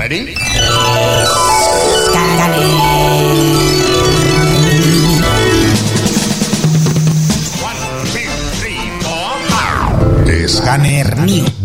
Ready? One, two, three, four. Scanner New.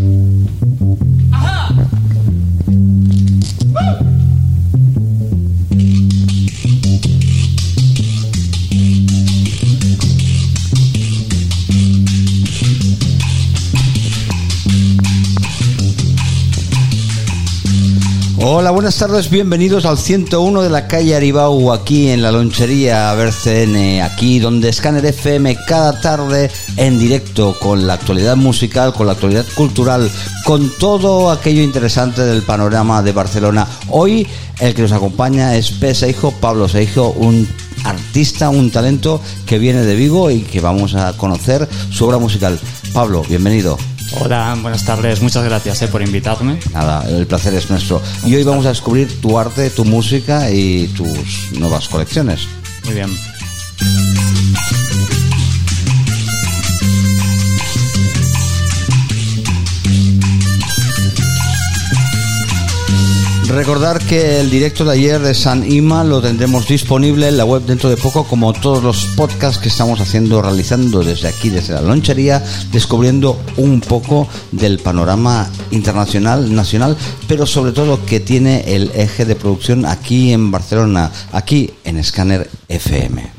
Buenas tardes, bienvenidos al 101 de la calle Aribau, aquí en la lonchería BRCN, aquí donde Scanner FM cada tarde en directo con la actualidad musical, con la actualidad cultural, con todo aquello interesante del panorama de Barcelona. Hoy el que nos acompaña es P. Seijo, Pablo Seijo, un artista, un talento que viene de Vigo y que vamos a conocer su obra musical. Pablo, bienvenido. Hola, buenas tardes. Muchas gracias eh, por invitarme. Nada, el placer es nuestro. Y hoy vamos a descubrir tu arte, tu música y tus nuevas colecciones. Muy bien. Recordar que el directo de ayer de San Ima lo tendremos disponible en la web dentro de poco, como todos los podcasts que estamos haciendo, realizando desde aquí, desde la lonchería, descubriendo un poco del panorama internacional, nacional, pero sobre todo que tiene el eje de producción aquí en Barcelona, aquí en Scanner FM.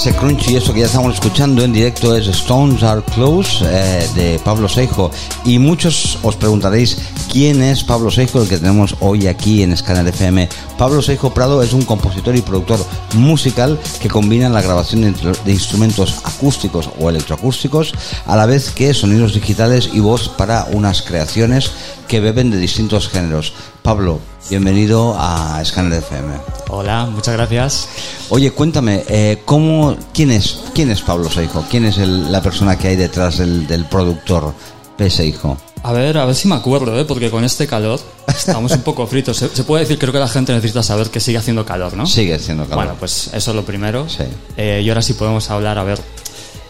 Base crunchy, eso que ya estamos escuchando en directo es Stones Are Close eh, de Pablo Seijo. Y muchos os preguntaréis quién es Pablo Seijo, el que tenemos hoy aquí en Scanner FM. Pablo Seijo Prado es un compositor y productor musical que combina la grabación de, de instrumentos acústicos o electroacústicos, a la vez que sonidos digitales y voz para unas creaciones que beben de distintos géneros. Pablo, bienvenido a Scanner FM. Hola, muchas gracias. Oye, cuéntame, eh, ¿cómo, quién, es, ¿quién es Pablo Seijo? ¿Quién es el- la persona que hay detrás del, del productor P. Seijo? A ver, a ver si me acuerdo, ¿eh? porque con este calor estamos un poco fritos. Se, se puede decir, creo que la gente necesita saber que sigue haciendo calor, ¿no? Sigue siendo calor. Bueno, pues eso es lo primero. Sí. Eh, y ahora sí podemos hablar, a ver,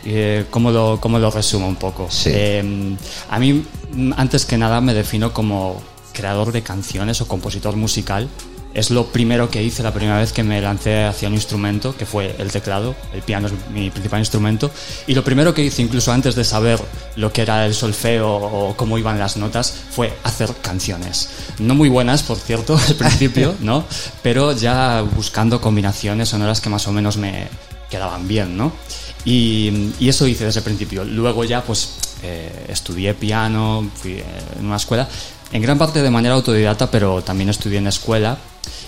eh, ¿cómo, lo, ¿cómo lo resumo un poco? Sí. A mí, mm, antes que nada, me defino como creador de canciones o compositor musical. Es lo primero que hice la primera vez que me lancé hacia un instrumento, que fue el teclado. El piano es mi principal instrumento. Y lo primero que hice, incluso antes de saber lo que era el solfeo o cómo iban las notas, fue hacer canciones. No muy buenas, por cierto, al principio, ¿no? Pero ya buscando combinaciones sonoras que más o menos me quedaban bien, ¿no? Y, y eso hice desde el principio. Luego ya, pues, eh, estudié piano, fui eh, en una escuela, en gran parte de manera autodidacta, pero también estudié en escuela.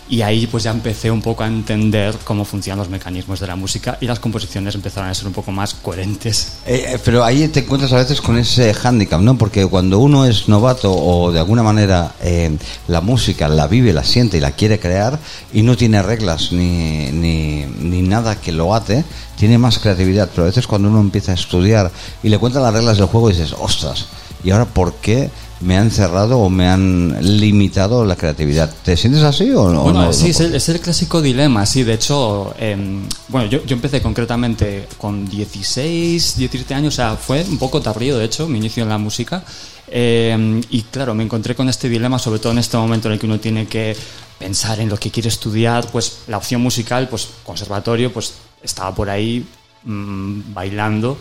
Y ahí pues ya empecé un poco a entender cómo funcionan los mecanismos de la música y las composiciones empezaron a ser un poco más coherentes. Eh, eh, pero ahí te encuentras a veces con ese hándicap, ¿no? Porque cuando uno es novato o de alguna manera eh, la música la vive, la siente y la quiere crear y no tiene reglas ni, ni, ni nada que lo ate, tiene más creatividad. Pero a veces cuando uno empieza a estudiar y le cuentan las reglas del juego dices, ostras, ¿y ahora por qué me han cerrado o me han limitado la creatividad. ¿Te sientes así o no? Bueno, no- sí, no? es el, es el clásico dilema, sí. De hecho, em, bueno, yo, yo empecé concretamente con 16, 17 años, o sea, fue un poco tardío, de hecho, mi inicio en la música. Em, y claro, me encontré con este dilema, sobre todo en este momento en el que uno tiene que pensar en lo que quiere estudiar, pues la opción musical, pues conservatorio, pues estaba por ahí mm, bailando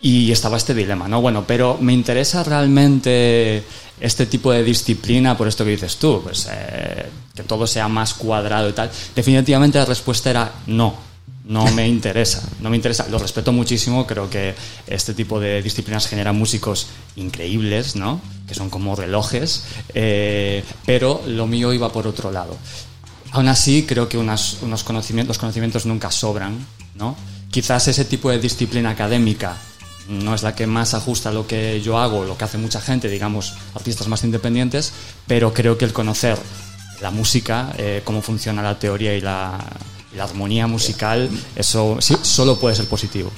y estaba este dilema, ¿no? Bueno, pero me interesa realmente este tipo de disciplina por esto que dices tú, pues eh, que todo sea más cuadrado y tal. Definitivamente la respuesta era no. No me interesa, no me interesa. Lo respeto muchísimo, creo que este tipo de disciplinas generan músicos increíbles, ¿no? Que son como relojes, eh, pero lo mío iba por otro lado. Aún así, creo que unas- unos conocimientos, los conocimientos nunca sobran, ¿no? Quizás ese tipo de disciplina académica no es la que más ajusta lo que yo hago, lo que hace mucha gente, digamos, artistas más independientes, pero creo que el conocer la música, eh, cómo funciona la teoría y la, la armonía musical, eso sí, solo puede ser positivo.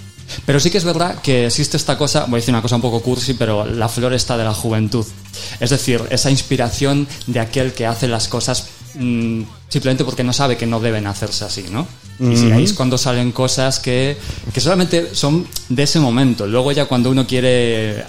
Pero sí que es verdad que existe esta cosa, voy a decir una cosa un poco cursi, pero la flor está de la juventud. Es decir, esa inspiración de aquel que hace las cosas mm, simplemente porque no sabe que no deben hacerse así, ¿no? Y ahí es cuando salen cosas que, que solamente son de ese momento. Luego ya cuando uno quiere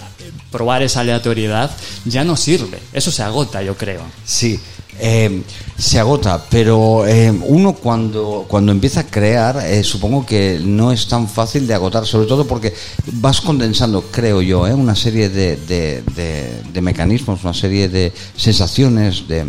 probar esa aleatoriedad, ya no sirve. Eso se agota, yo creo. Sí, eh, se agota, pero eh, uno cuando, cuando empieza a crear, eh, supongo que no es tan fácil de agotar, sobre todo porque vas condensando, creo yo, eh, una serie de, de- de- de mecanismos, una serie de sensaciones, de,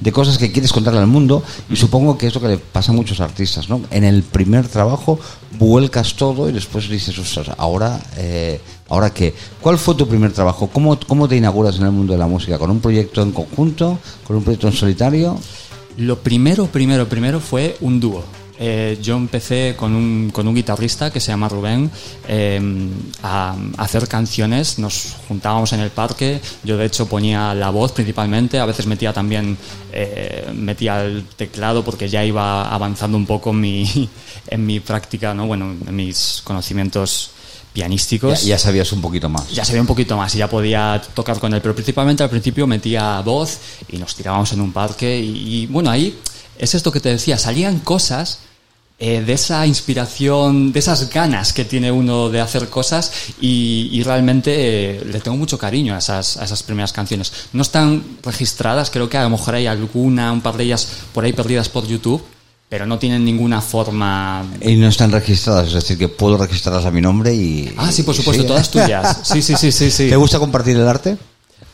de cosas que quieres contarle al mundo, y supongo que es lo que le pasa a muchos artistas, ¿no? En el primer trabajo vuelcas todo y después dices, "Ostras, ahora, eh, ¿ahora qué? ¿Cuál fue tu primer trabajo? ¿Cómo, ¿Cómo te inauguras en el mundo de la música? ¿Con un proyecto en conjunto? ¿Con un proyecto en solitario? Lo primero, primero, primero fue un dúo. Eh, yo empecé con un, con un guitarrista que se llama Rubén eh, a, a hacer canciones. Nos juntábamos en el parque. Yo, de hecho, ponía la voz principalmente. A veces metía también eh, metía el teclado porque ya iba avanzando un poco en mi, en mi práctica, ¿no? bueno, en mis conocimientos Ya, pianísticos ya sabías un poquito más. ya sabía un poquito más y ya podía tocar con él, pero principalmente al principio metía voz y nos tirábamos en un parque y, y, bueno, ahí es esto que te decía, salían cosas eh, de esa inspiración, de esas ganas que tiene uno de hacer cosas y, y realmente eh, le tengo mucho cariño a esas, a esas primeras canciones. No están registradas, creo que a lo mejor hay alguna, un par de ellas por ahí perdidas por YouTube, pero no tienen ninguna forma Y no están registradas, es decir, que puedo registrarlas a mi nombre y... Ah, sí, por supuesto, Sí. todas tuyas. Sí, sí, sí, sí, sí. ¿Te gusta compartir el arte?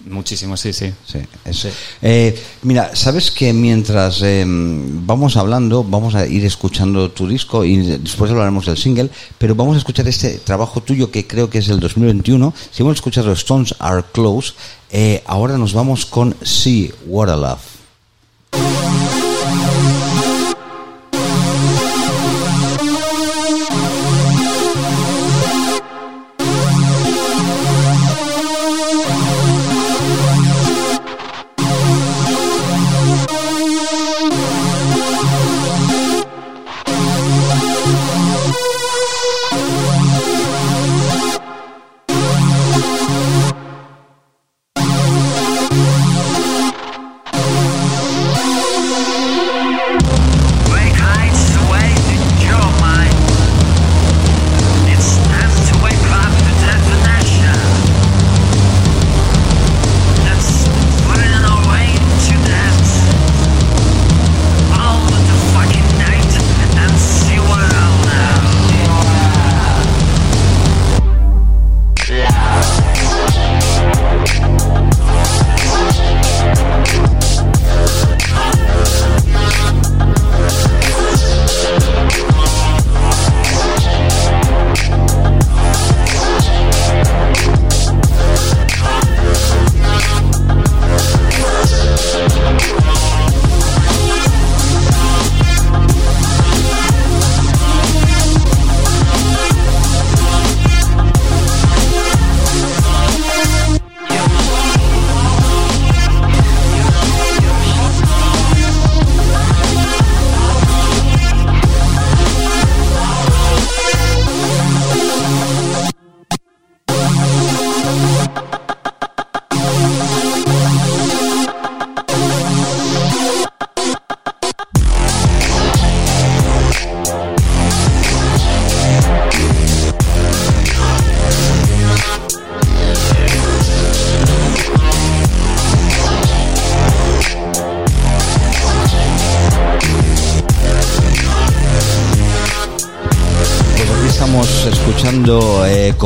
Muchísimo, sí, sí. Sí, Eh, mira, sabes que mientras eh, vamos hablando, vamos a ir escuchando tu disco y después hablaremos del single, pero vamos a escuchar este trabajo tuyo que creo que es del 2021. Si hemos escuchado Stones Are Close, eh, ahora nos vamos con See What a Love.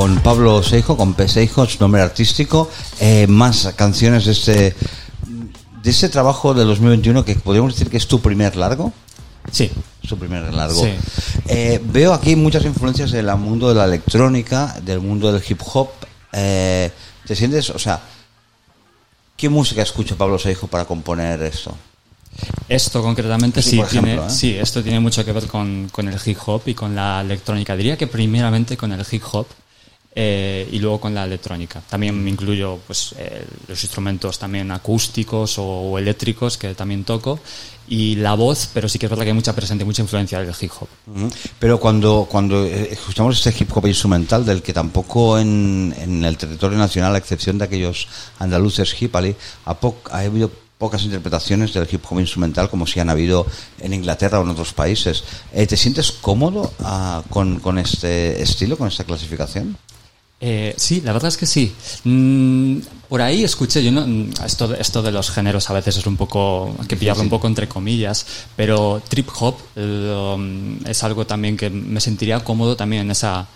Con Pablo Seijo, con P. Seijo, su nombre artístico, eh, más canciones de este, de este trabajo de 2021 que podríamos decir que es tu primer largo. Sí, Su primer largo. Sí. Eh, veo aquí muchas influencias del mundo de la electrónica, del mundo del hip hop. Eh, ¿Te sientes, o sea, qué música escucha Pablo Seijo para componer esto? Esto concretamente Sí, sí, ejemplo, tiene, ¿eh? sí, esto tiene mucho que ver con, con el hip hop y con la electrónica. Diría que primeramente con el hip hop eh, y luego con la electrónica. También me incluyo pues, eh, los instrumentos también acústicos o, o eléctricos que también toco y la voz, pero sí que es verdad que hay mucha presente, mucha influencia del hip hop. Ujú. Pero cuando, cuando eh, escuchamos este hip hop instrumental, del que tampoco en, en el territorio nacional, a excepción de aquellos andaluces hipali, ha, ha habido pocas interpretaciones del hip hop instrumental como si han habido en Inglaterra o en otros países. Eh, ¿Te sientes cómodo ah, con, con este estilo, con esta clasificación? Eh, sí, la verdad es que sí. Mm, por ahí escuché, yo no, mm, esto, de- esto de los géneros a veces es un poco, hay que pillarlo un poco entre comillas, pero trip hop eh, um, es algo también que me sentiría cómodo también en esa,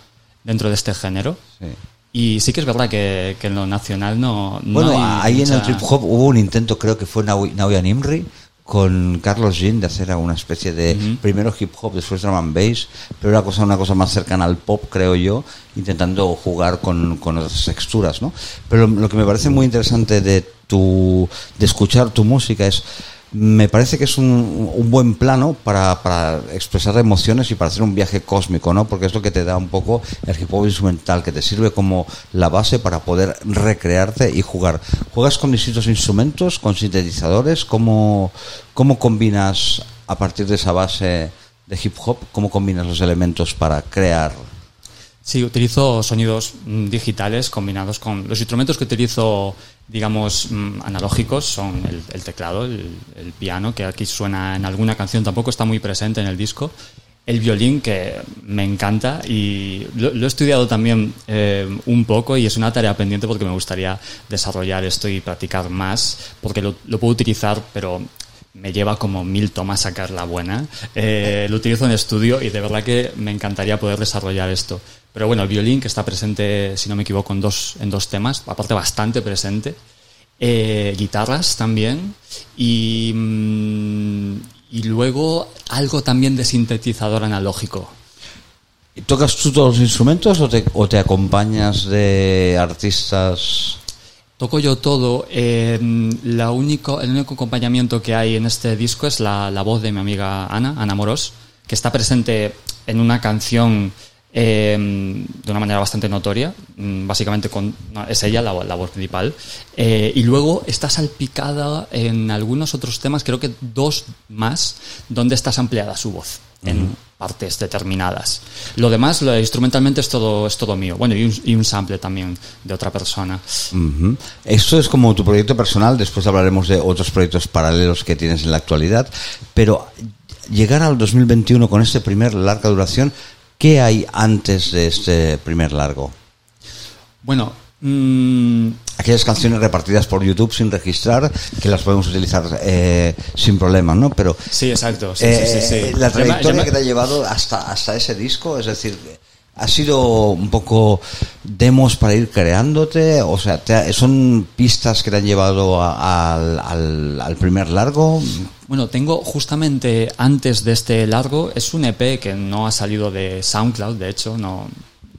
dentro de este género. Sí. Y sí que es verdad que, que en lo nacional no, no Bueno, hay ahí en el trip hop hubo un intento, creo que fue Nau- Nauya Nimri, con Carlos Jean de hacer una especie de primero hip hop, después drum and bass, pero una cosa, una cosa más cercana al pop, creo yo, intentando jugar con, con otras texturas, ¿no? Pero lo que me parece muy interesante de tu, de escuchar tu música es me parece que es un, un buen plano para, para expresar emociones y para hacer un viaje cósmico, ¿no? Porque es lo que te da un poco el hip hop instrumental, que te sirve como la base para poder recrearte y jugar. ¿Juegas con distintos instrumentos, con sintetizadores? ¿Cómo, cómo combinas a partir de esa base de hip hop? ¿Cómo combinas los elementos para crear? Sí, utilizo sonidos mm, digitales combinados con los instrumentos que utilizo, digamos, mm, analógicos son el, el teclado, el, el piano, que aquí suena en alguna canción, tampoco está muy presente en el disco. El violín, que me encanta y lo, lo he estudiado también eh, un poco y es una tarea pendiente porque me gustaría desarrollar esto y practicar más, porque lo, lo puedo utilizar, pero me lleva como mil tomas sacar la buena. Eh, lo utilizo en estudio y de verdad que me encantaría poder desarrollar esto. Pero bueno, el violín que está presente, si no me equivoco, en dos, temas, aparte bastante presente. Eh, guitarras también. Y, mm, y luego algo también de sintetizador analógico. ¿Tocas tú todos los instrumentos o te, o te acompañas de artistas? Toco yo todo. eh, la único, el único acompañamiento que hay en este disco es la, la voz de mi amiga Ana, Ana Moros, que está presente en una canción eh, de una manera bastante notoria. mm, Básicamente con, es ella la, la voz principal. Eh, y luego está salpicada en algunos otros temas, creo que dos más, donde está ampliada su voz. Partes determinadas. Lo demás, lo, instrumentalmente, es todo, es todo mío. Bueno, y un, y un sample también de otra persona. Ujú. Esto es como tu proyecto personal, después hablaremos de otros proyectos paralelos que tienes en la actualidad, pero llegar al 2021 con este primer larga duración, ¿qué hay antes de este primer largo? Bueno, mm, Aquellas canciones repartidas por YouTube sin registrar, que las podemos utilizar eh, sin problema, ¿no? Pero sí, exacto. Sí, eh, sí, sí, sí. la trayectoria que te ha llevado hasta, hasta ese disco, es decir, ¿ha sido un poco demos para ir creándote? O sea, te ha- ¿son pistas que te han llevado a- al- al primer largo? Bueno, tengo justamente antes de este largo, es un EP que no ha salido de SoundCloud, de hecho, no,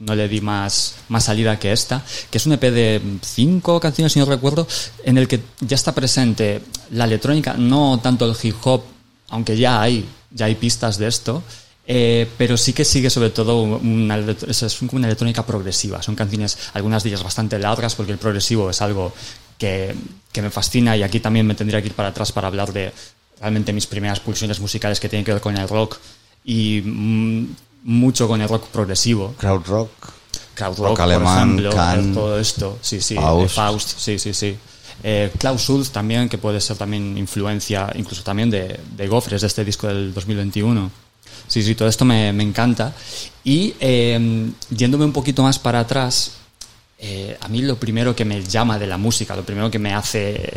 no le di más, más salida que esta, que es un EP de cinco canciones, si no recuerdo, en el que ya está presente la electrónica, no tanto el hip hop, aunque ya hay, ya hay pistas de esto, eh, pero sí que sigue sobre todo una, es una electrónica progresiva. Son canciones, algunas de ellas bastante largas, porque el progresivo es algo que, que me fascina y aquí también me tendría que ir para atrás para hablar de realmente mis primeras pulsiones musicales que tienen que ver con el rock y mm, mucho con el rock progresivo. Crowd rock. Krautrock, Rock por alemán, ejemplo, Can, eh, todo esto, sí, sí, Faust. eh, Faust, sí, sí, sí. Eh, Klaus Schulz también, que puede ser también influencia, incluso también de, de Gofres, de este disco del 2021. Sí, sí, todo esto me, me encanta. Y eh, yéndome un poquito más para atrás, eh, a mí lo primero que me llama de la música, lo primero que me hace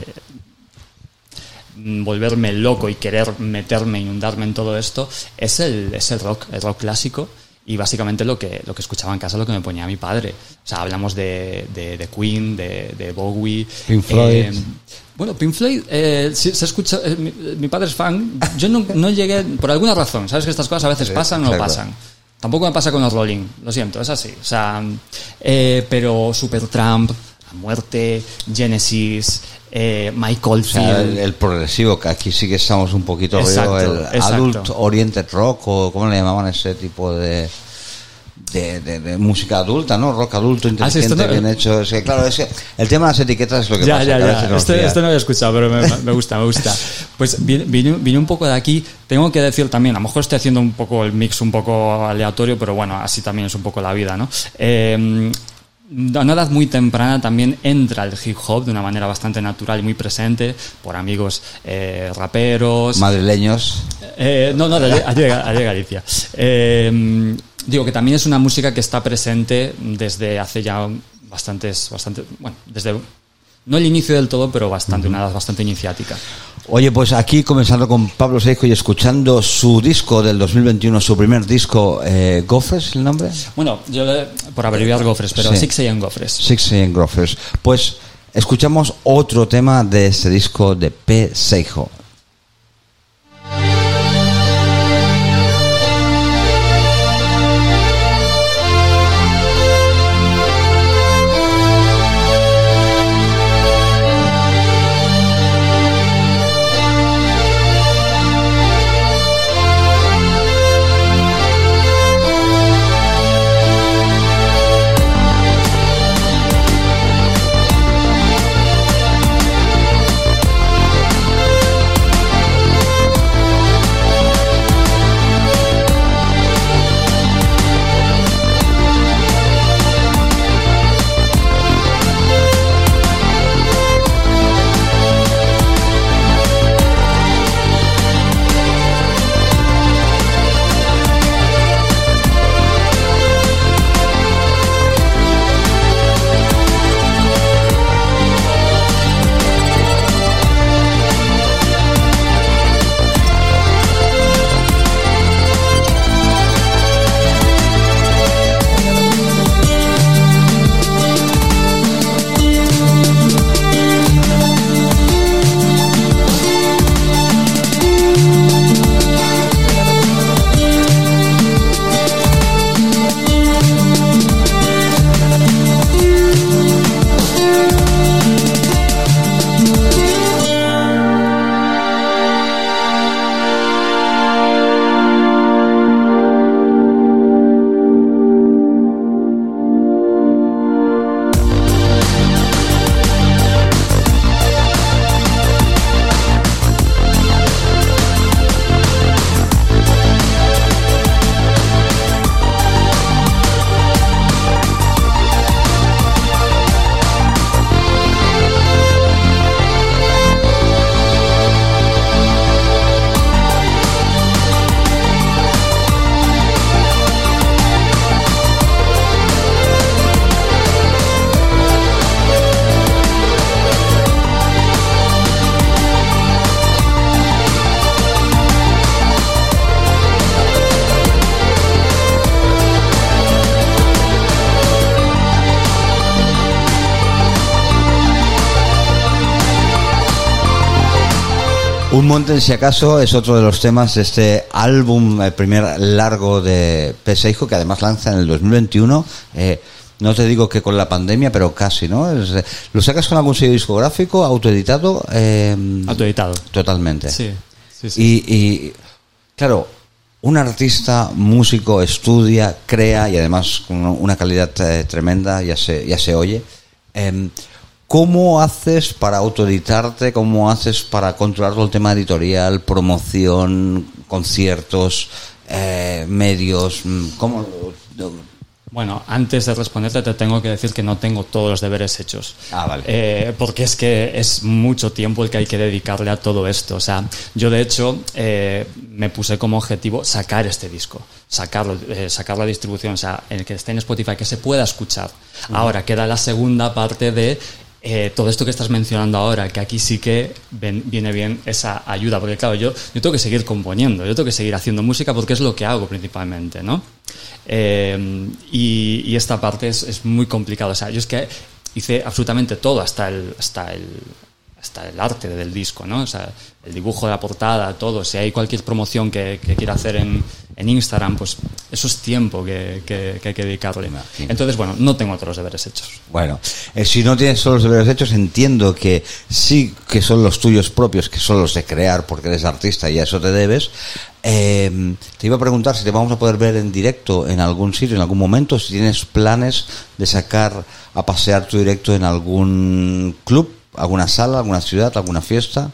volverme loco y querer meterme, inundarme en todo esto, es el, es el rock, el rock clásico. y básicamente lo que, lo que escuchaba en casa lo que me ponía mi padre. O sea, hablamos de, de, de Queen, de, de Bowie. Pink Floyd. eh, bueno, Pink Floyd, eh, sí, se escucha, eh, mi, mi padre es fan. Yo no, no llegué, por alguna razón, sabes que estas cosas a veces pasan o no pasan. Tampoco me pasa con los Rolling, lo siento, es así. O sea, eh, pero Supertramp, A Muerte, Genesis, eh, Mike O sea, el, progresivo, que aquí sí que estamos un poquito Exacto, el exacto. adult oriented rock, o cómo le llamaban ese tipo de, de, de- de música adulta, ¿no? Rock adulto, Ah, sí, inteligente, esto bien hecho. Es que, claro, es que el tema de las etiquetas es lo que ya, pasa. ya, ya. Este, lía. este no había escuchado, pero me, me gusta, me gusta. Pues vine- vine un poco de aquí. Tengo que decir también, a lo mejor estoy haciendo un poco el mix un poco aleatorio, pero bueno, así también es un poco la vida, ¿no? Eh, a una edad muy temprana también entra el hip hop de una manera bastante natural y muy presente por amigos eh, raperos. Madrileños. Eh, no, no, de allí, Galicia. Eh, digo que también es una música que está presente desde hace ya bastantes, bastante, bueno, desde no el inicio del todo, pero bastante, una edad bastante iniciática. Oye, pues aquí comenzando con Pablo Seijo y escuchando su disco del 2021, su primer disco, eh, ¿Gofres el nombre? Bueno, yo le- por abreviar Gofres, pero Sí. Six AM Gofres. Six Gofres. Pues escuchamos otro tema de este disco de P. Seijo. Un monte, si acaso, es otro de los temas de este álbum, el primer largo de P6, que además lanza en el 2021. Eh, no te digo que con la pandemia, pero casi, ¿no? Es, eh, ¿Lo sacas con algún sello discográfico, autoeditado? Eh, Autoeditado. Totalmente. Sí, sí, sí. Y, y, claro, un artista, músico, estudia, crea y además con una calidad eh, tremenda, ya se, ya se oye. ¿Cómo haces para autoeditarte? ¿Cómo haces para controlar todo el tema editorial, promoción, conciertos, eh, medios? Mm, ¿Cómo? Bueno, antes de responderte te tengo que decir que no tengo todos los deberes hechos. Ah, vale. Eh, porque es que es mucho tiempo el que hay que dedicarle a todo esto. O sea, yo de hecho eh, me puse como objetivo sacar este disco, sacarlo, eh, sacar la distribución, o sea, en el que esté en Spotify, que se pueda escuchar. Ahora queda la segunda parte de eh, todo esto que estás mencionando ahora, que aquí sí que viene bien esa ayuda, porque claro, yo, yo tengo que seguir componiendo, yo tengo que seguir haciendo música porque es lo que hago principalmente, ¿no? Eh, y, y esta parte es, es muy complicada, o sea, yo es que hice absolutamente todo, hasta el, hasta el, hasta el arte del disco, ¿no? O sea, el dibujo de la portada, todo. Si hay cualquier promoción que, que quiera hacer en, en Instagram, pues eso es tiempo que, que- que hay que dedicarle. Entonces, bueno, no tengo otros deberes hechos. Bueno, eh, si no tienes solo los deberes hechos, entiendo que sí que son los tuyos propios, que son los de crear, porque eres artista y a eso te debes. Eh, te iba a preguntar si te vamos a poder ver en directo en algún sitio, en algún momento, si tienes planes de sacar a pasear tu directo en algún club, alguna sala, alguna ciudad, alguna fiesta.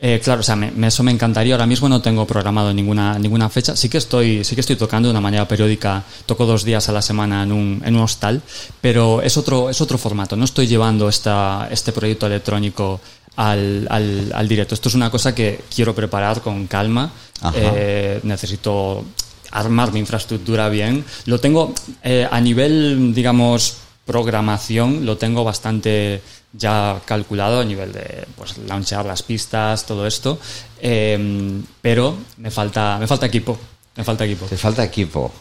Eh, claro, o sea, me- eso me encantaría. Ahora mismo no tengo programado ninguna, ninguna fecha. Sí que estoy, sí que estoy tocando de una manera periódica. Toco dos días a la semana en un, en un hostal, pero es otro, es otro formato. No estoy llevando esta, este proyecto electrónico al, al, al directo. Esto es una cosa que quiero preparar con calma. Eh, necesito armar mi infraestructura bien. Lo tengo eh, a nivel, digamos, programación, lo tengo bastante ya calculado a nivel de pues launchear las pistas, todo esto. Eh, pero me falta, me falta equipo. Me falta equipo. Te falta equipo.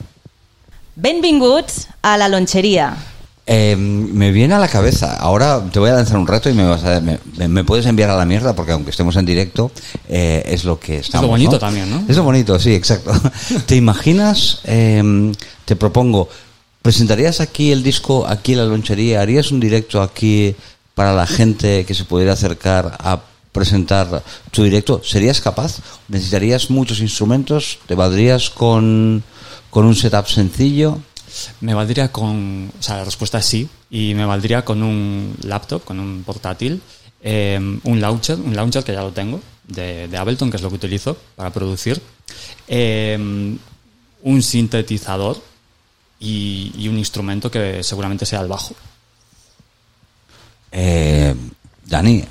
Benvinguts a la lonchería. Eh, me viene a la cabeza, ahora te voy a lanzar un reto y me, vas a- me, puedes enviar a la mierda porque aunque estemos en directo eh, es lo que estamos. bonito ¿no? también, ¿no? Es lo bonito, sí, exacto. ¿Te imaginas? eh, te propongo, ¿presentarías aquí el disco, aquí en la lonchería? ¿Harías un directo aquí para la gente que se pudiera acercar a presentar tu directo? ¿Serías capaz? ¿Necesitarías muchos instrumentos? ¿Te valdrías con, con un setup sencillo? Me valdría con. O sea, la respuesta es sí. Y me valdría con un laptop, con un portátil, eh, un launcher, un launcher que ya lo tengo, de, Ableton, que es lo que utilizo para producir, eh, un sintetizador y, y un instrumento que seguramente sea el bajo. Eh, Dani,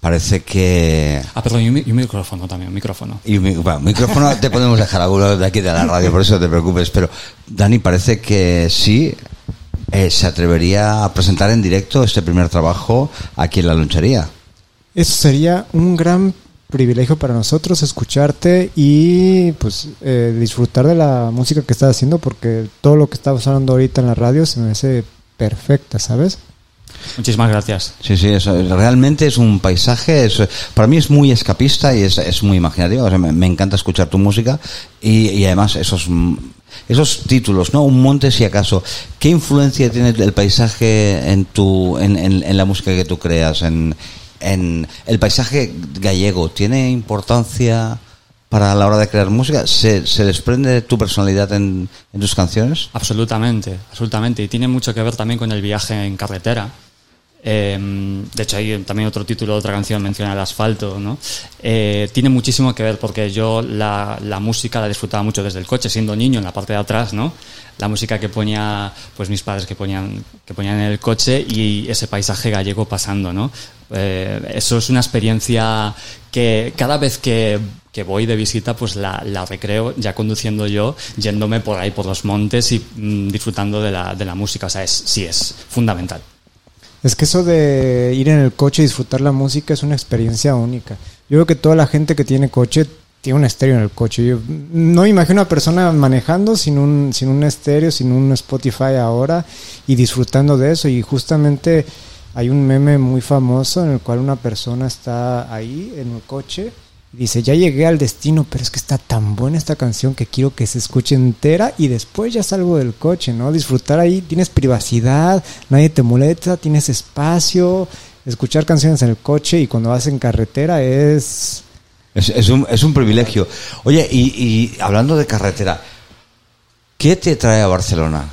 parece que... Ah, perdón, y un, y un micrófono también, un micrófono. Y mi- bueno, micrófono te podemos dejar alguno de aquí de la radio, por eso no te preocupes. Pero Dani, parece que sí eh, se atrevería a presentar en directo este primer trabajo aquí en la lonchería. Eso sería un gran privilegio para nosotros escucharte y pues eh, disfrutar de la música que estás haciendo porque todo lo que está sonando ahorita en la radio se me hace perfecta, ¿sabes? Muchísimas gracias. Sí, sí, eso, realmente es un paisaje, es- para mí es muy escapista y es, es muy imaginativo. Me, encanta escuchar tu música y, además esos, esos títulos, ¿no? Un monte si acaso. ¿Qué influencia tiene el paisaje en, tu, en- en la música que tú creas? En, en el paisaje gallego, ¿tiene importancia para la hora de crear música? ¿Se, se desprende tu personalidad en, en tus canciones? Absolutamente, absolutamente. Y tiene mucho que ver también con el viaje en carretera. Eh, de hecho, hay también otro título de otra canción menciona el asfalto, ¿no? Eh, tiene muchísimo que ver porque yo la, la música la disfrutaba mucho desde el coche, siendo niño en la parte de atrás, ¿no? La música que ponía, pues mis padres que ponían, que ponían en el coche y ese paisaje gallego pasando, ¿no? Eh, eso es una experiencia que cada vez que, que voy de visita, pues la, la recreo ya conduciendo yo, yéndome por ahí por los montes y mm, disfrutando de la, de la música. O sea, es, sí es fundamental. Es que eso de ir en el coche y disfrutar la música es una experiencia única. Yo creo que toda la gente que tiene coche tiene un estéreo en el coche. Yo no me imagino a una persona manejando sin un, sin un estéreo, sin un Spotify ahora y disfrutando de eso. Y justamente hay un meme muy famoso en el cual una persona está ahí en el coche y dice, ya llegué al destino, pero es que está tan buena esta canción que quiero que se escuche entera y después ya salgo del coche, ¿no? Disfrutar ahí, tienes privacidad, nadie te molesta, tienes espacio, escuchar canciones en el coche y cuando vas en carretera es... Es, es un, es un privilegio. Oye, y, y hablando de carretera, ¿qué te trae a Barcelona?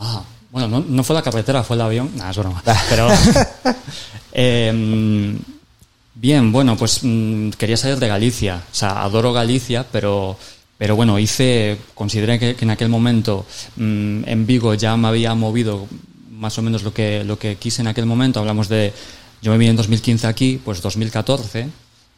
Ah, bueno, no, no fue la carretera, fue el avión. Nada, es broma. Pero. em, bien, bueno, pues mm, quería salir de Galicia. O sea, adoro Galicia, pero. Pero bueno, hice. Consideré que, en aquel momento mm, en Vigo ya me había movido más o menos lo que, lo que quise en aquel momento. Hablamos de. Yo me vine en 2015 aquí, pues 2014.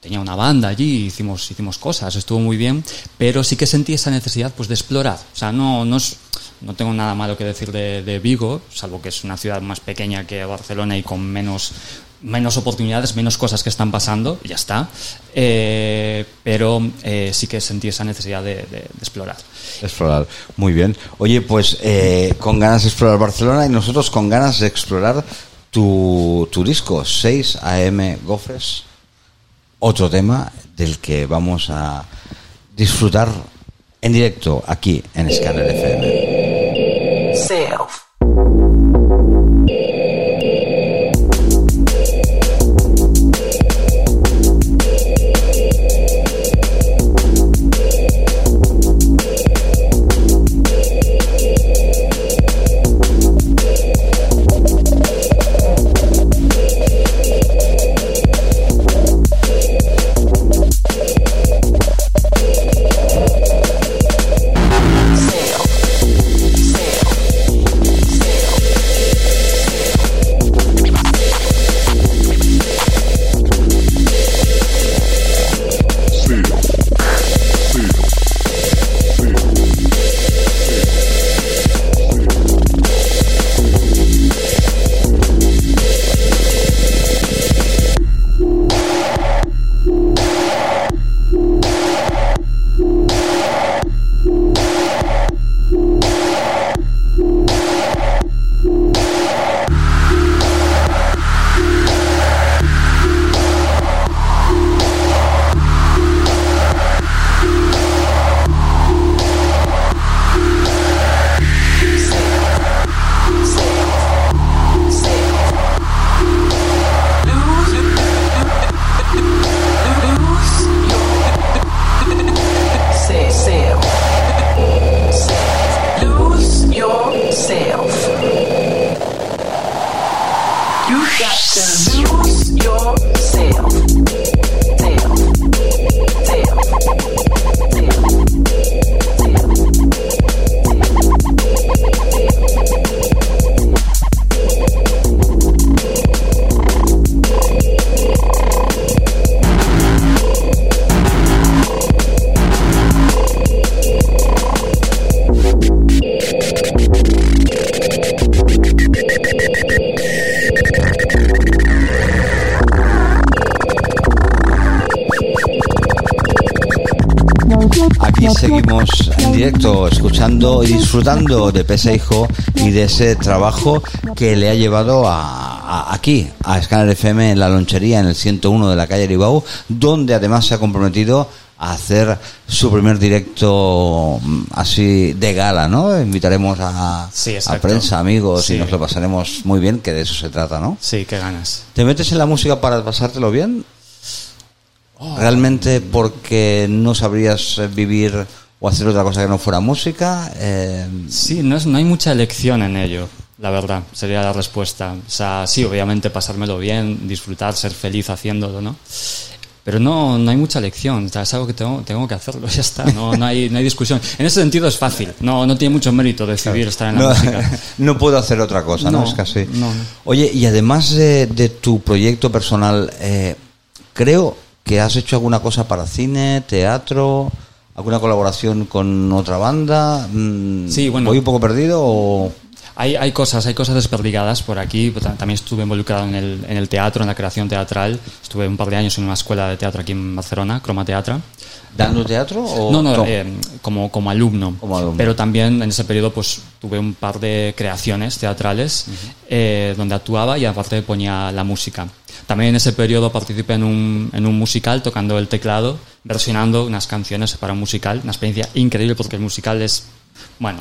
tenía una banda allí, hicimos, hicimos cosas, estuvo muy bien, pero sí que sentí esa necesidad pues de explorar. O sea, no, no, es- no tengo nada malo que decir de, de Vigo, salvo que es una ciudad más pequeña que Barcelona y con menos, menos oportunidades, menos cosas que están pasando, ya está. Eh, pero eh, sí que sentí esa necesidad de, de- de explorar. Explorar. Muy bien. Oye, pues eh, con ganas de explorar Barcelona y nosotros con ganas de explorar tu, tu disco, 6 AM Gofres. Otro tema del que vamos a disfrutar en directo aquí en Scanner FM. Self. Escuchando y disfrutando de Peseijo y de ese trabajo que le ha llevado a, a- aquí, a Scanner FM en la lonchería, en el 101 de la calle Aribau, donde además se ha comprometido a hacer su primer directo mm, así de gala, ¿no? Invitaremos a, Sí, a exacto. prensa, amigos, y nos lo pasaremos muy bien, que de eso se trata, ¿no? Sí, qué ganas. ¿Te metes en la música para pasártelo bien? ¿Realmente porque no sabrías vivir o hacer otra cosa que no fuera música? Eh, Sí, no, es, no hay mucha elección en ello, la verdad, sería la respuesta. O sea, sí, obviamente pasármelo bien, disfrutar, ser feliz haciéndolo, ¿no? Pero no, no hay mucha elección, o sea, es algo que tengo, tengo que hacerlo, ya está, no, no, hay, no hay discusión. En ese sentido es fácil, no, no tiene mucho mérito decidir estar en la no, música. no puedo hacer otra cosa, ¿no? Es casi. no, no. Oye, y además de, de tu proyecto personal, eh, creo que has hecho alguna cosa para cine, teatro, alguna colaboración con otra banda. Mm, Sí, bueno. ¿Voy un poco perdido o...? Hay, hay cosas, hay cosas desperdigadas por aquí. Ta- También estuve involucrado en el, en el teatro, en la creación teatral. Estuve un par de años en una escuela de teatro aquí en Barcelona, Croma Teatra. ¿Dando teatro o...? No, no, no? eh, como, como alumno. Como alumno. Pero también en ese periodo pues tuve un par de creaciones teatrales eh, donde actuaba y aparte ponía la música. También en ese periodo participé en un, en un musical tocando el teclado, versionando unas canciones para un musical. Una experiencia increíble porque el musical es, bueno,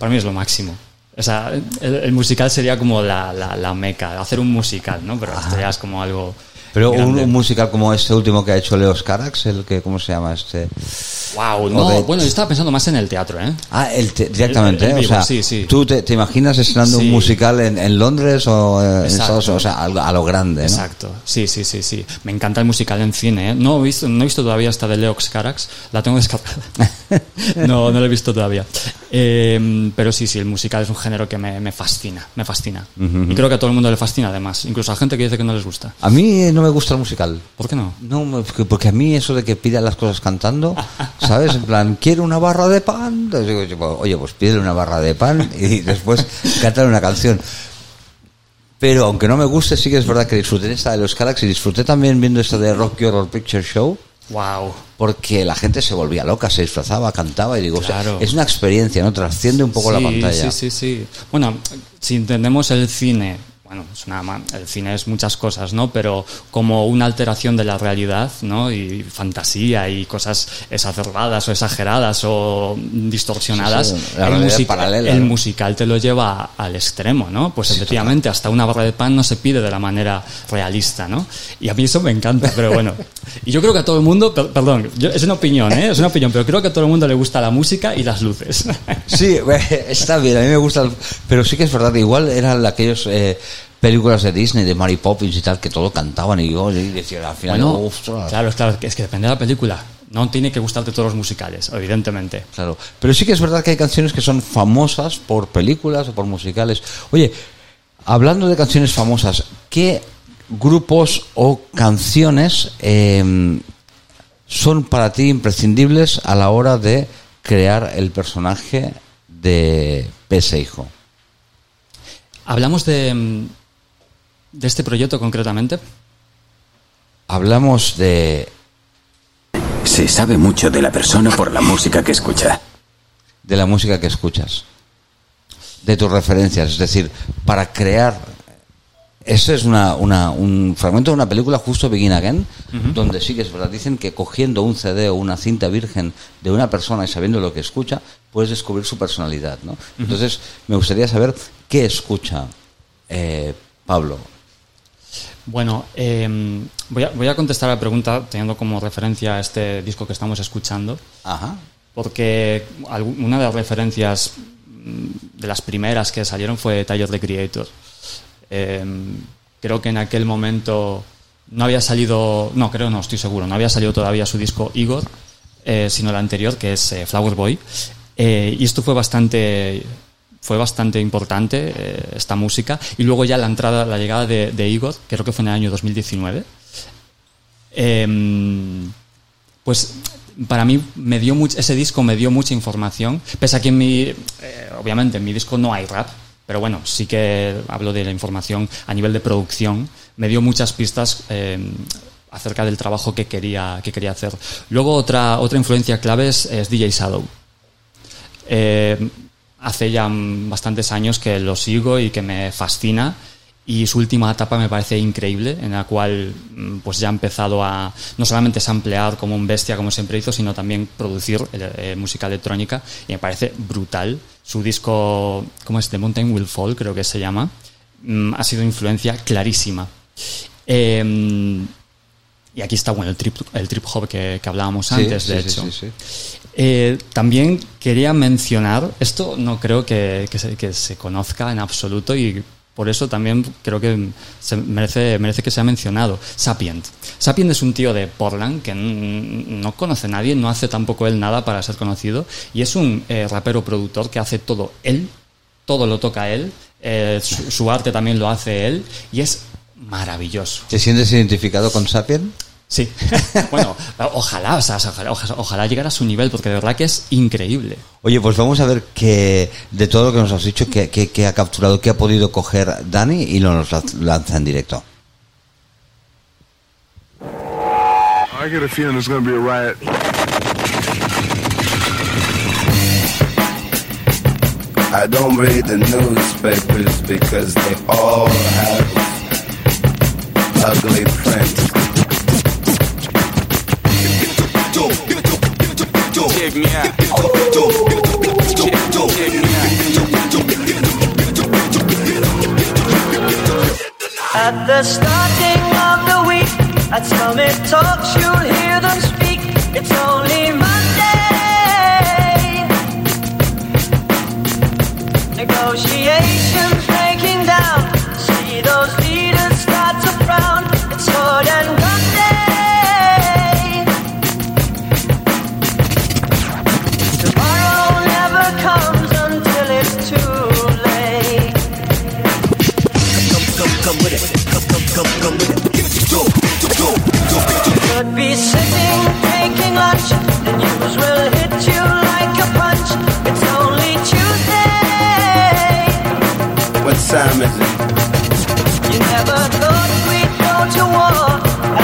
para mí es lo máximo. O sea, el, el musical sería como la, la, la meca, hacer un musical, ¿no? Pero esto ya es como algo... Pero un, musical como este último que ha hecho Leo Carax, el que, ¿cómo se llama este? Wow, no, de- bueno, yo estaba pensando más en el teatro, ¿eh? Ah, el te- directamente, El- el ¿eh? vivo, o sea, sí, sí. tú te, te imaginas estrenando un musical en, en Londres o eh, en. Estados Unidos, o sea, a lo grande, ¿no? Exacto, sí, sí, sí, sí. Me encanta el musical en cine. ¿eh? No, he visto, no he visto todavía esta de Leox Carax, la tengo descargada. no, no la he visto todavía. Eh, pero sí, sí, el musical es un género que me, me fascina, me fascina. Y creo que a todo el mundo le fascina además, incluso a gente que dice que no les gusta. A mí no me gusta el musical. ¿Por qué no? No, porque- a mí eso de que pidan las cosas cantando, ¿sabes? En plan, quiero una barra de pan. Entonces digo, yo, oye, pues pídele una barra de pan y después cantar una canción. Pero aunque no me guste, sí que es verdad que disfruté esta de los Carax y disfruté también viendo esta de Rocky Horror Picture Show. Wow. Porque la gente se volvía loca, se disfrazaba, cantaba y digo, o sea, Claro. es una experiencia, ¿no? Trasciende un poco la pantalla. Sí, sí, sí. Bueno, si entendemos el cine, bueno, es una el cine es muchas cosas, ¿no? Pero como una alteración de la realidad, ¿no? Y fantasía y cosas exacerbadas o exageradas o distorsionadas. Sí, sí, la realidad paralela, el ¿no? musical te lo lleva al extremo, ¿no? Pues efectivamente, hasta una barra de pan no se pide de la manera realista, ¿no? Y a mí eso me encanta, pero bueno. Y yo creo que a todo el mundo, per- perdón, yo- es una opinión, ¿eh? Es una opinión, pero creo que a todo el mundo le gusta la música y las luces. Sí, está bien, a mí me gusta, el- pero sí que es verdad, igual eran aquellos eh, películas de Disney, de Mary Poppins y tal, que todo cantaban y yo y decía, al final, Bueno, ostras. claro, claro, es que depende de la película. No tiene que gustarte todos los musicales, evidentemente. Claro, pero sí que es verdad que hay canciones que son famosas por películas o por musicales. Oye, hablando de canciones famosas, ¿qué grupos o canciones eh, son para ti imprescindibles a la hora de crear el personaje de Pese Hijo? Hablamos de, mm, de este proyecto concretamente. Hablamos de, Se sabe mucho de la persona por la música que escucha. de la música que escuchas, de tus referencias, es decir, para crear Ese es una, una- un fragmento de una película, justo Begin Again, donde sí que es verdad. Dicen que cogiendo un CD o una cinta virgen de una persona y sabiendo lo que escucha, puedes descubrir su personalidad. ¿no? Entonces, me gustaría saber qué escucha eh, Pablo. Bueno, eh, voy, a, voy a contestar la pregunta teniendo como referencia este disco que estamos escuchando, Ajá. porque una de las referencias mm, de las primeras que salieron fue Tyler the Creator. Eh, creo que en aquel momento no había salido, no, creo no, estoy seguro, no había salido todavía su disco Igor, eh, sino el anterior, que es eh, Flower Boy. Eh, y esto fue bastante fue bastante importante eh, esta música. Y luego ya la entrada la llegada de, de creo que fue en el año 2019 Em, pues para mí me dio much- ese disco me dio mucha información. Pese a que en mi eh, obviamente en mi disco no hay rap pero bueno sí que hablo de la información a nivel de producción. Me dio muchas pistas em, acerca del trabajo que quería que quería hacer. Luego otra otra influencia clave es, DJ Shadow. Eh, hace ya bastantes años que lo sigo y que me fascina. Y su última etapa me parece increíble en la cual pues ya ha empezado a no solamente samplear como un bestia como siempre hizo sino también producir eh, música electrónica. Y me parece brutal. Su disco ¿cómo es? The Mountain Will Fall creo que se llama. Mm, ha sido influencia clarísima. Eh, y aquí está bueno el trip, el trip hop que, que hablábamos antes Sí, de sí, hecho. sí, sí, sí. Eh, también quería mencionar, esto no creo que, que se, conozca en absoluto y por eso también creo que se merece, merece que sea mencionado. Sapient. Sapient es un tío de Portland que no conoce nadie, no hace tampoco él nada para ser conocido y es un eh, rapero productor que hace todo él, todo lo toca él, eh, su, su arte también lo hace él y es maravilloso. ¿Te sientes identificado con Sapien? Sí. bueno, ojalá, o sea, ojalá, ojalá, ojalá llegar a su nivel, porque de verdad que es increíble. Oye, pues vamos a ver que de todo lo que nos has dicho, que, que- que ha capturado, que ha podido coger Dani y lo nos lanza en directo. I get a feeling there's gonna be a riot. I don't read the newspapers because they all have ugly prints. At the starting of the week, at Summit Talks, you'll hear them speak. It's only Monday. Negotiations come with it. Give it to you. Could be sitting, taking lunch, news will hit you like a punch. It's only Tuesday. What time is it? You never thought we'd go to war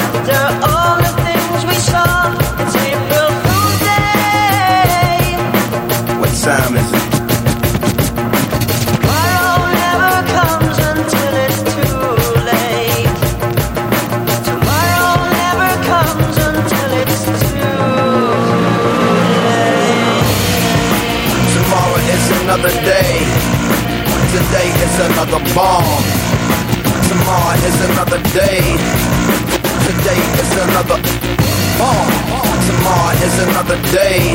after all the things we saw. It's April Fool's Day. What time is it? Another day. Today is another bomb. Tomorrow is another day. Today is another bomb. Tomorrow is another day.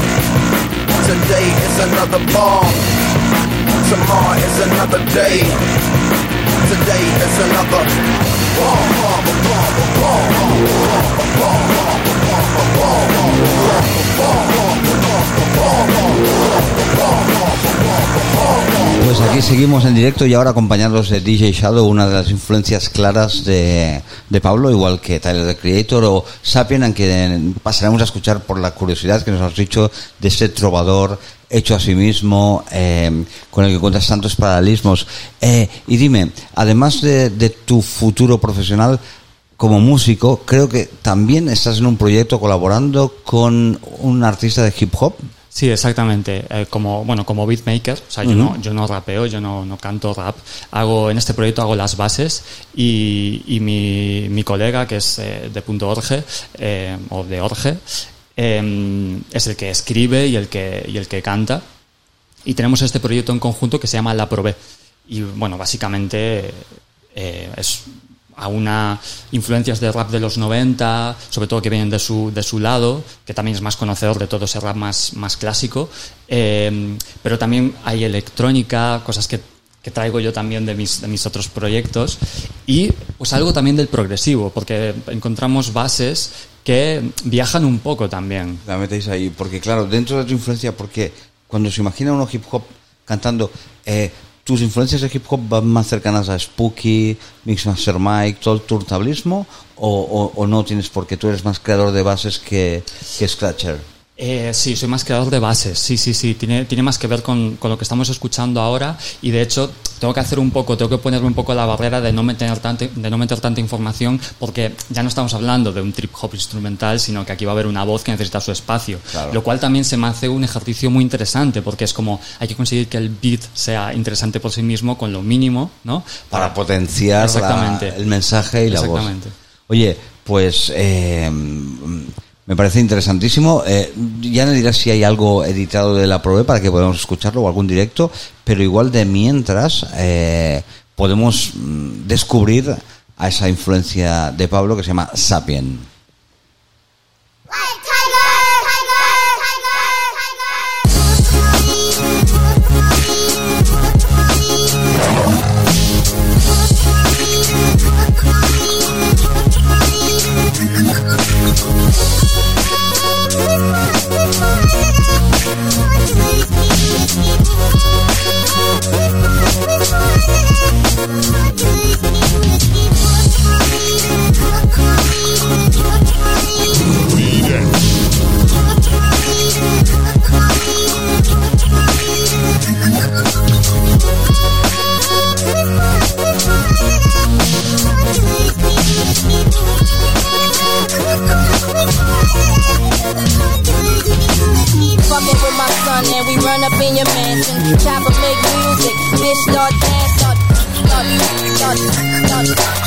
Today is another bomb. Tomorrow is another day. Today is another bomb, Pues aquí seguimos en directo y ahora acompañados de DJ Shadow, una de las influencias claras de, de Pablo, igual que Tyler the Creator o Sapien, aunque pasaremos a escuchar por la curiosidad que nos has dicho de ese trovador hecho a sí mismo, eh, con el que cuentas tantos paralelismos. Eh, y dime, además de, de tu futuro profesional como músico, creo que también estás en un proyecto colaborando con un artista de hip hop. Sí, exactamente. Eh, como bueno, como beatmaker, o sea, yo no, yo no rapeo, yo no, no canto rap. Hago en este proyecto hago las bases y, y mi, mi colega que es eh, de punto orge eh, o de orge eh, es el que escribe y el que y el que canta. Y tenemos este proyecto en conjunto que se llama La Probé. Y bueno, básicamente eh, es a una influencias de rap de los 90, sobre todo que vienen de su, de su lado, que también es más conocedor de todo ese rap más, más clásico, eh, pero también hay electrónica, cosas que, que traigo yo también de mis, de mis otros proyectos, y pues algo también del progresivo, porque encontramos bases que viajan un poco también. La metéis ahí, porque claro, dentro de tu influencia, porque cuando se imagina uno hip hop cantando, eh, tus influencias de hip hop van más cercanas a Spooky, Mixmaster Mike, todo el turtablismo, o, o, o no tienes porque tú eres más creador de bases que, que Scratcher. Eh, sí, soy más creador de bases. Sí, sí, sí. Tiene, tiene más que ver con, con, lo que estamos escuchando ahora. Y de hecho, tengo que hacer un poco, tengo que ponerme un poco la barrera de no meter tanta, de no meter tanta información, porque ya no estamos hablando de un trip hop instrumental, sino que aquí va a haber una voz que necesita su espacio. Claro. Lo cual también se me hace un ejercicio muy interesante, porque es como hay que conseguir que el beat sea interesante por sí mismo con lo mínimo, ¿no? Para, potenciar Exactamente. la- el mensaje y la voz. Exactamente. Oye, pues eh, me parece interesantísimo. Eh, ya me dirás si hay algo editado de la Probe para que podamos escucharlo o algún directo, pero igual de mientras eh, podemos mm, descubrir a esa influencia de Pablo que se llama Sapien. Up in your mansion. Chopper make music, bitch start dance, start, start, start, start, start.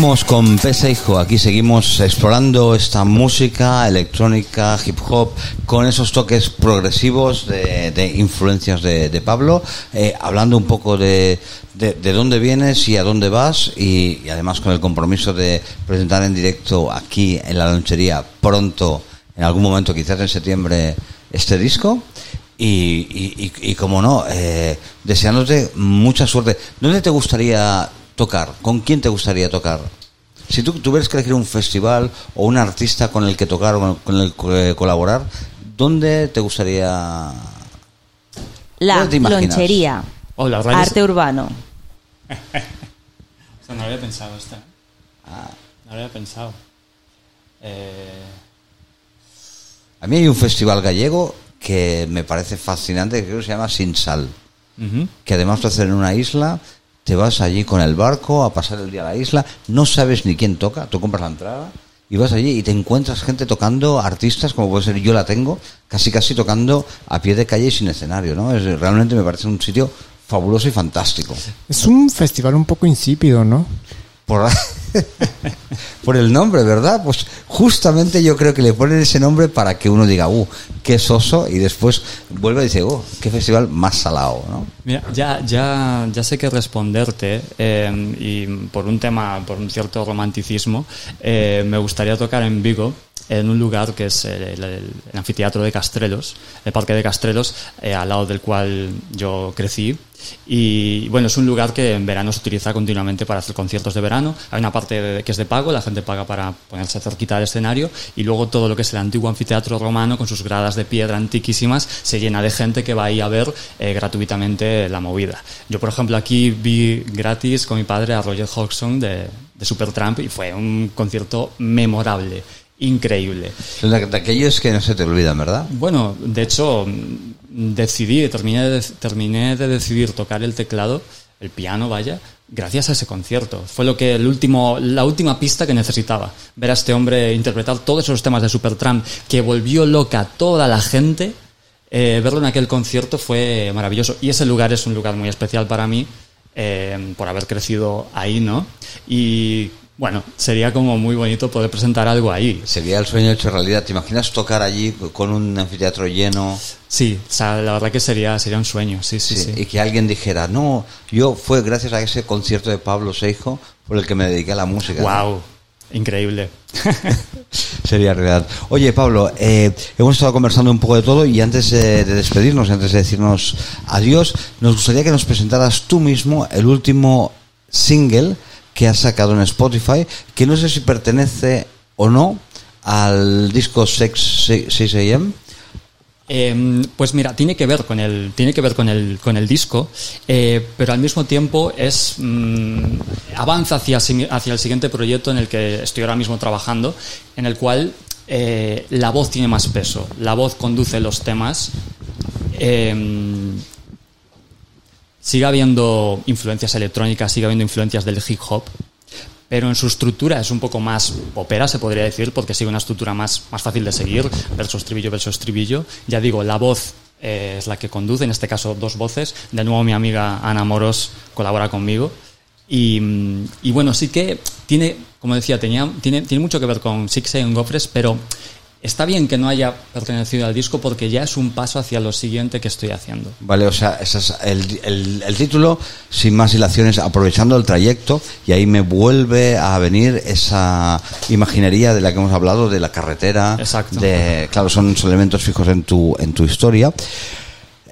Seguimos con Peseijo, aquí seguimos explorando esta música electrónica, hip hop, con esos toques progresivos de, de influencias de, Pablo, eh, hablando un poco de, de, de dónde vienes y a dónde vas, y, además con el compromiso de presentar en directo aquí en la lonchería pronto, en algún momento, quizás en septiembre, este disco. Y, y, y, y como no, eh, deseándote mucha suerte. ¿Dónde te gustaría tocar? ¿Con quién te gustaría tocar? Si tú tuvieras que elegir un festival o un artista con el que tocar o con el que colaborar, ¿dónde te gustaría...? La ¿Dónde te lonchería. Oh, radios- Arte urbano. O sea, no había pensado esta. No había pensado. Eh, A mí hay un festival gallego que me parece fascinante, que creo que se llama Sin Sal, que además lo hacen en una isla, te vas allí con el barco a pasar el día a la isla, no sabes ni quién toca, tú compras la entrada y vas allí y te encuentras gente tocando, artistas como puede ser Yo la tengo, casi casi tocando a pie de calle y sin escenario, ¿no? Es, realmente me parece un sitio fabuloso y fantástico. Es un festival un poco insípido, ¿no? Por, por el nombre, ¿verdad? Pues justamente yo creo que le ponen ese nombre para que uno diga, uh, qué soso, y después vuelve y dice, uh, qué festival más salado, ¿no? Mira, ya, ya, ya sé que responderte eh, y por un tema, por un cierto romanticismo, eh, me gustaría tocar en Vigo en un lugar que es el, el- el anfiteatro de Castrelos, el parque de Castrelos, eh, al lado del cual yo crecí. Y bueno, es un lugar que en verano se utiliza continuamente para hacer conciertos de verano. Hay una parte de- que es de pago, la gente paga para ponerse cerquita del escenario y luego todo lo que es el antiguo anfiteatro romano con sus gradas de piedra antiquísimas se llena de gente que va ahí a ver eh, gratuitamente la movida. Yo, por ejemplo, aquí vi gratis con mi padre a Roger Hodgson de, de Supertramp y fue un concierto memorable, increíble. De, aquellos que no se te olvidan, ¿verdad? Bueno, de hecho, decidí, terminé de, terminé de decidir tocar el teclado, el piano, vaya, gracias a ese concierto. Fue lo que el último, la última pista que necesitaba. Ver a este hombre interpretar todos esos temas de Supertramp que volvió loca a toda la gente. eh, verlo en aquel concierto fue maravilloso. Y ese lugar es un lugar muy especial para mí, eh, por haber crecido ahí, ¿no? Y bueno, sería como muy bonito poder presentar algo ahí. Sería el sueño hecho realidad. ¿Te imaginas tocar allí con un anfiteatro lleno? Sí, o sea, la verdad que sería, sería un sueño, sí, sí, sí. Y que alguien dijera, no, yo fue gracias a ese concierto de Pablo Seijo por el que me dediqué a la música. Wow, increíble. Sería realidad. Oye, Pablo, eh, hemos estado conversando un poco de todo y antes de, de despedirnos, antes de decirnos adiós, nos gustaría que nos presentaras tú mismo el último single que has sacado en Spotify, que no sé si pertenece o no al disco Sex 6 AM. Eh, pues mira, tiene que ver con el, tiene que ver con el, con el disco, eh, pero al mismo tiempo es mm, avanza hacia, hacia el siguiente proyecto en el que estoy ahora mismo trabajando, en el cual eh, la voz tiene más peso, la voz conduce los temas. eh, sigue habiendo influencias electrónicas, sigue habiendo influencias del hip hop, pero en su estructura es un poco más popera, se podría decir, porque sigue una estructura más, más fácil de seguir, verso estribillo, verso estribillo. Ya digo, la voz eh, es la que conduce, en este caso dos voces. De nuevo mi amiga Ana Moros colabora conmigo. Y, bueno, sí que tiene, como decía, tenía, tiene, tiene mucho que ver con Six and Gofres, pero está bien que no haya pertenecido al disco porque ya es un paso hacia lo siguiente que estoy haciendo. Vale, o sea, ese es el, el- el título, sin más dilaciones, aprovechando el trayecto, y ahí me vuelve a venir esa imaginería de la que hemos hablado, de la carretera. Exacto. De, claro, son elementos fijos en tu, en tu historia.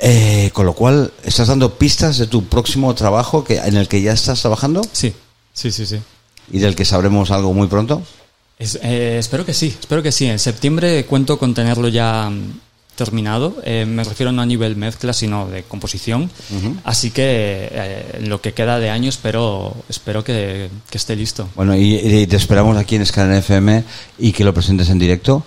Eh, con lo cual, ¿estás dando pistas de tu próximo trabajo que, en el que ya estás trabajando? Sí, sí, sí, sí. ¿Y del que sabremos algo muy pronto? Es- eh, espero que sí, espero que sí. En septiembre cuento con tenerlo ya mm, terminado. Eh, me refiero no a nivel mezcla, sino de composición. Así que eh, lo que queda de año espero, espero que, que esté listo. Bueno, y, y te esperamos aquí en Scanner FM y que lo presentes en directo.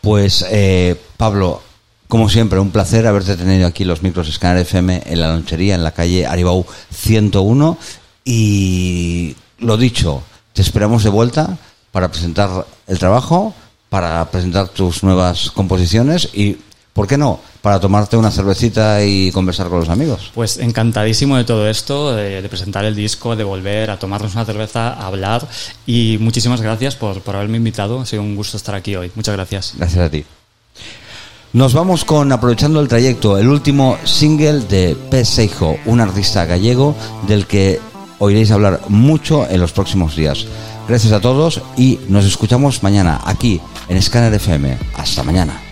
Pues, eh, Pablo, como siempre, un placer haberte tenido aquí los micros Scanner FM en la lonchería, en la calle Aribau 101. Y lo dicho, te esperamos de vuelta para presentar el trabajo, para presentar tus nuevas composiciones y ¿por qué no? Para tomarte una cervecita y conversar con los amigos. Pues encantadísimo de todo esto, de, de presentar el disco, de volver a tomarnos una cerveza, a hablar y muchísimas gracias por, por haberme invitado. Ha sido un gusto estar aquí hoy. Muchas gracias. Gracias a ti. Nos vamos con Aprovechando el Trayecto, el último single de Pez Seijo, un artista gallego del que oiréis hablar mucho en los próximos días. Gracias a todos y nos escuchamos mañana aquí en Scanner FM. Hasta mañana.